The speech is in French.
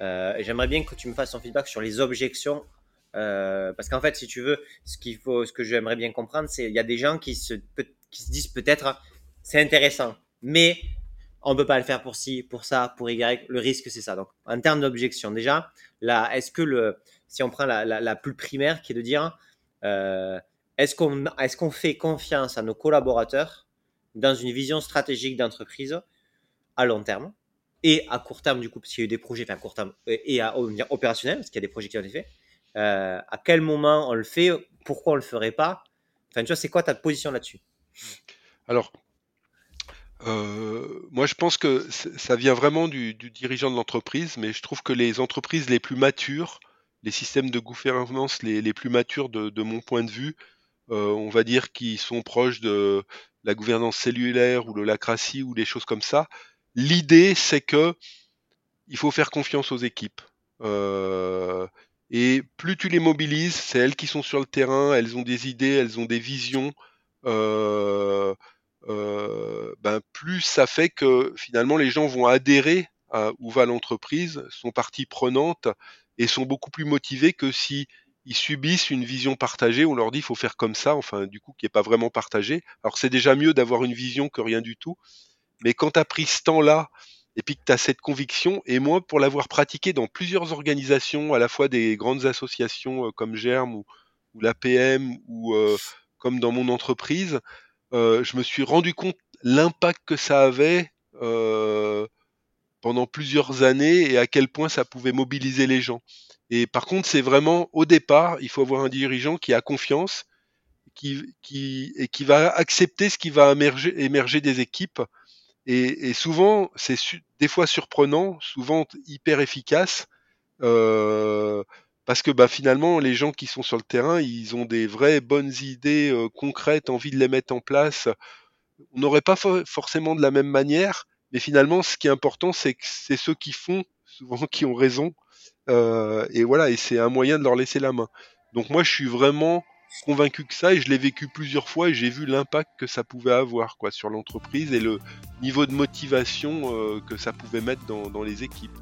Euh, j'aimerais bien que tu me fasses ton feedback sur les objections. Euh, parce qu'en fait, si tu veux, ce, qu'il faut, ce que j'aimerais bien comprendre, c'est il y a des gens qui se, disent peut-être c'est intéressant, mais on ne peut pas le faire pour ci, pour ça, pour Y. Le risque, c'est ça. Donc, en termes d'objection, déjà, là, est-ce que si on prend la, plus primaire, qui est de dire, euh, est-ce qu'on est qu'on fait confiance à nos collaborateurs dans une vision stratégique d'entreprise à long terme? Et à court terme, du coup, parce qu'il y a eu des projets, enfin à court terme, et à opérationnel, parce qu'il y a des projets qui ont été faits. Euh, à quel moment on le fait Pourquoi on le ferait pas? Enfin, tu vois, c'est quoi ta position là-dessus? Alors, euh, moi, je pense que ça vient vraiment du, dirigeant de l'entreprise, mais je trouve que les entreprises les plus matures, les systèmes de gouvernance les, plus matures de, mon point de vue, euh, on va dire qui sont proches de la gouvernance cellulaire ou de l'acratie ou des choses comme ça, L'idée, c'est que il faut faire confiance aux équipes. Euh, et plus tu les mobilises, c'est elles qui sont sur le terrain, elles ont des idées, elles ont des visions. Euh, euh, ben plus ça fait que finalement les gens vont adhérer à où va l'entreprise, sont partie prenante et sont beaucoup plus motivés que si ils subissent une vision partagée. On leur dit il faut faire comme ça, enfin du coup qui n'est pas vraiment partagée. Alors c'est déjà mieux d'avoir une vision que rien du tout. Mais quand tu as pris ce temps-là, et puis que tu as cette conviction, et moi, pour l'avoir pratiqué dans plusieurs organisations, à la fois des grandes associations euh, comme Germe ou, l'APM, ou euh, comme dans mon entreprise, euh, je me suis rendu compte l'impact que ça avait pendant plusieurs années et à quel point ça pouvait mobiliser les gens. Et par contre, c'est vraiment au départ, il faut avoir un dirigeant qui a confiance qui, qui, et qui va accepter ce qui va émerger, émerger des équipes et, souvent, c'est des fois surprenant, souvent hyper efficace, euh, parce que bah, finalement, les gens qui sont sur le terrain, ils ont des vraies bonnes idées euh, concrètes, envie de les mettre en place. On n'aurait pas forcément de la même manière, mais finalement, ce qui est important, c'est que c'est ceux qui font, souvent qui ont raison. Euh, et voilà, et c'est un moyen de leur laisser la main. Donc moi, je suis vraiment convaincu que ça et je l'ai vécu plusieurs fois et j'ai vu l'impact que ça pouvait avoir quoi sur l'entreprise et le niveau de motivation euh, que ça pouvait mettre dans, dans les équipes.